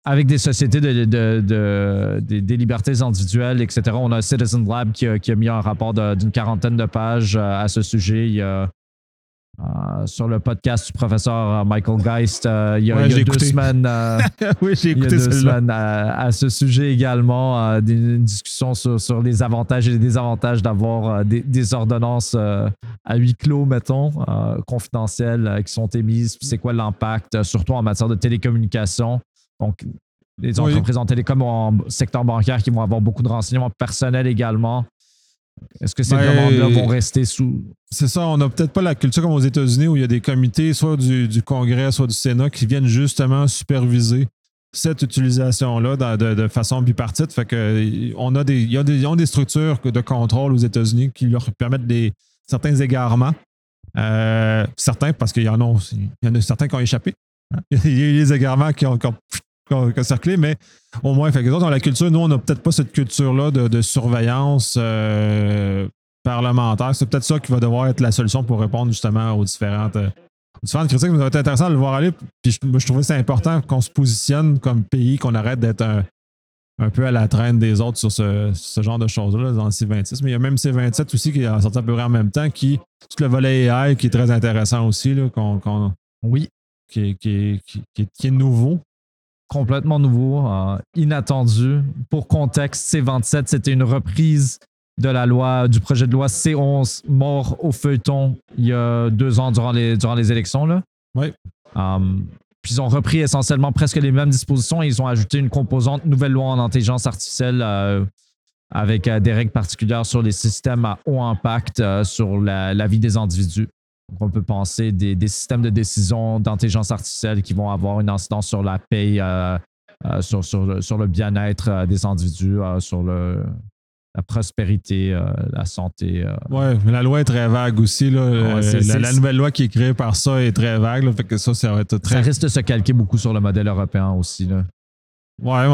avec des sociétés de, de- de- des- libertés individuelles, etc. On a Citizen Lab qui a, qui a mis un rapport d'une quarantaine de pages euh, à ce sujet. Il y a, euh, sur le podcast du professeur euh, Michael Geist, euh, il y a, Ouais, il y a deux écouté. semaines, euh, oui, j'ai il y a écouté deux celle-là. semaines à, à ce sujet également, des, une discussion sur, sur les avantages et les désavantages d'avoir des, des ordonnances à huis clos, mettons, confidentielles, qui sont émises, c'est quoi l'impact, surtout en matière de télécommunications. Donc, les Oui. entreprises en télécom ou en secteur bancaire qui vont avoir beaucoup de renseignements personnels également. Est-ce que ces Ben, demandes-là vont rester sous. C'est ça, on n'a peut-être pas la culture comme aux États-Unis où il y a des comités, soit du, du Congrès, soit du Sénat, qui viennent justement superviser cette utilisation-là de, façon bipartite. Fait que euh, on a des, il y a des, ont des structures de contrôle aux États-Unis qui leur permettent des, certains égarements. Euh, certains, parce qu'il y en a, il y en a certains qui ont échappé. Il y a eu des égarements qui ont, qui ont- circulé, mais au moins, fait que les autres ont la culture. Nous, on n'a peut-être pas cette culture-là de, de surveillance euh, parlementaire. C'est peut-être ça qui va devoir être la solution pour répondre justement aux différentes, euh, aux différentes critiques. Mais ça va être intéressant de le voir aller. Puis je, moi, je trouvais que c'est important qu'on se positionne comme pays, qu'on arrête d'être un, un peu à la traîne des autres sur ce, ce genre de choses-là dans le C26. Mais il y a même C27 aussi qui est sorti à peu près en même temps, qui tout le volet AI qui est très intéressant aussi, là, qu'on, Oui. qui, est- qui est- qui- qui est- qui est nouveau. Complètement nouveau, euh, inattendu. Pour contexte, C27, c'était une reprise de la loi, du projet de loi C11 mort au feuilleton il y a deux ans durant les, durant les élections. Là. Oui. Um, puis ils ont repris essentiellement presque les mêmes dispositions et ils ont ajouté une composante nouvelle loi en intelligence artificielle euh, avec euh, des règles particulières sur les systèmes à haut impact euh, sur la, la, vie des individus. On peut penser des, des systèmes de décision d'intelligence artificielle qui vont avoir une incidence sur la paix, sur, sur, sur, le bien-être des individus, sur le, la prospérité, euh, la santé. Euh. Oui, mais la loi est très vague aussi. Là. Euh, la, nouvelle loi qui est créée par ça est très vague. fait que ça, ça va être très. Ça risque de se calquer beaucoup sur le modèle européen aussi. Là. Ouais,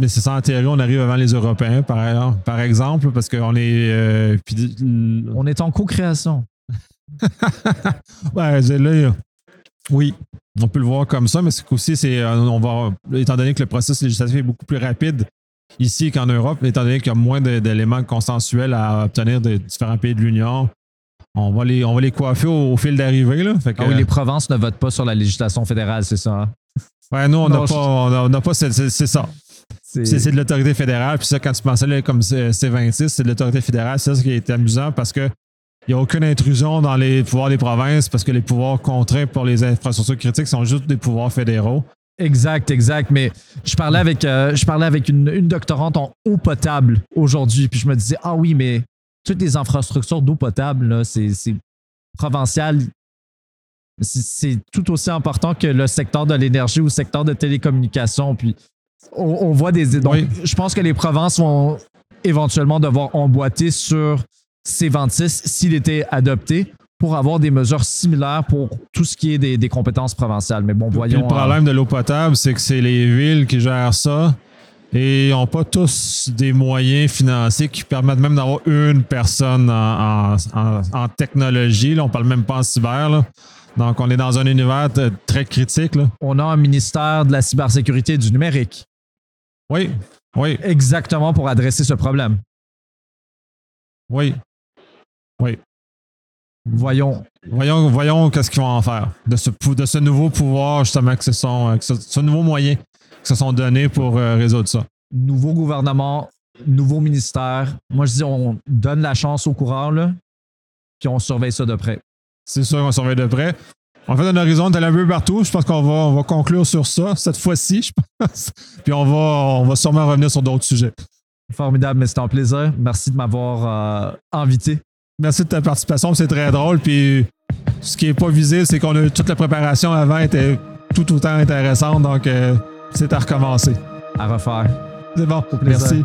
mais c'est ça en théorie, on arrive avant les Européens, par, par exemple, parce qu'on est. on est en co-création. ouais, là, oui, on peut le voir comme ça, mais c'est qu'aussi, c'est, on va, étant donné que le processus législatif est beaucoup plus rapide, ici qu'en Europe, étant donné qu'il y a moins d'éléments consensuels à obtenir de différents pays de l'Union. On va, les, on va les coiffer au, fil d'arrivée. Ah oui, les provinces ne votent pas sur la législation fédérale, c'est ça? Hein? Ouais, nous, on n'a pas, c'est ça. C'est de l'autorité fédérale. Puis ça, quand tu pensais comme C26, c'est de l'autorité fédérale. C'est ça qui est amusant parce que il n'y a aucune intrusion dans les pouvoirs des provinces parce que les pouvoirs contraints pour les infrastructures critiques sont juste des pouvoirs fédéraux. Exact, exact. Mais je parlais avec, euh, je parlais avec une, doctorante en eau potable aujourd'hui, puis je me disais, ah oui, mais toutes les infrastructures d'eau potable, c'est provincial. C'est tout aussi important que le secteur de l'énergie ou le secteur de télécommunications. Puis on, voit des. Donc, je pense que les provinces vont éventuellement devoir emboîter sur ces 26 s'il était adopté pour avoir des mesures similaires pour tout ce qui est des, compétences provinciales. Mais bon, voyons. le problème de l'eau potable, c'est que c'est les villes qui gèrent ça et n'ont pas tous des moyens financiers qui permettent même d'avoir une personne en, technologie. Là, on parle même pas en cyber. Donc, on est dans un univers très critique. On a un ministère de la cybersécurité et du numérique. Oui, oui. Exactement pour adresser ce problème. Oui. Oui. Voyons. Voyons, voyons qu'est-ce qu'ils vont en faire de ce, de ce nouveau pouvoir, justement, que ce, sont, que ce, nouveau moyen qui se sont donnés pour euh, résoudre ça. Nouveau gouvernement, nouveau ministère. Moi, je dis, on donne la chance au coureur, là, puis on surveille ça de près. C'est sûr qu'on surveille de près. En fait, un horizon est un peu partout. Je pense qu'on va, on va conclure sur ça cette fois-ci, je pense. Puis on va, on va sûrement revenir sur d'autres sujets. Formidable, mais c'était un plaisir. Merci de m'avoir euh, invité. Merci de ta participation, c'est très drôle. Puis ce qui n'est pas visible, c'est qu'on a toute la préparation avant était tout autant intéressante, donc euh, c'est à recommencer. À refaire. C'est bon. Merci.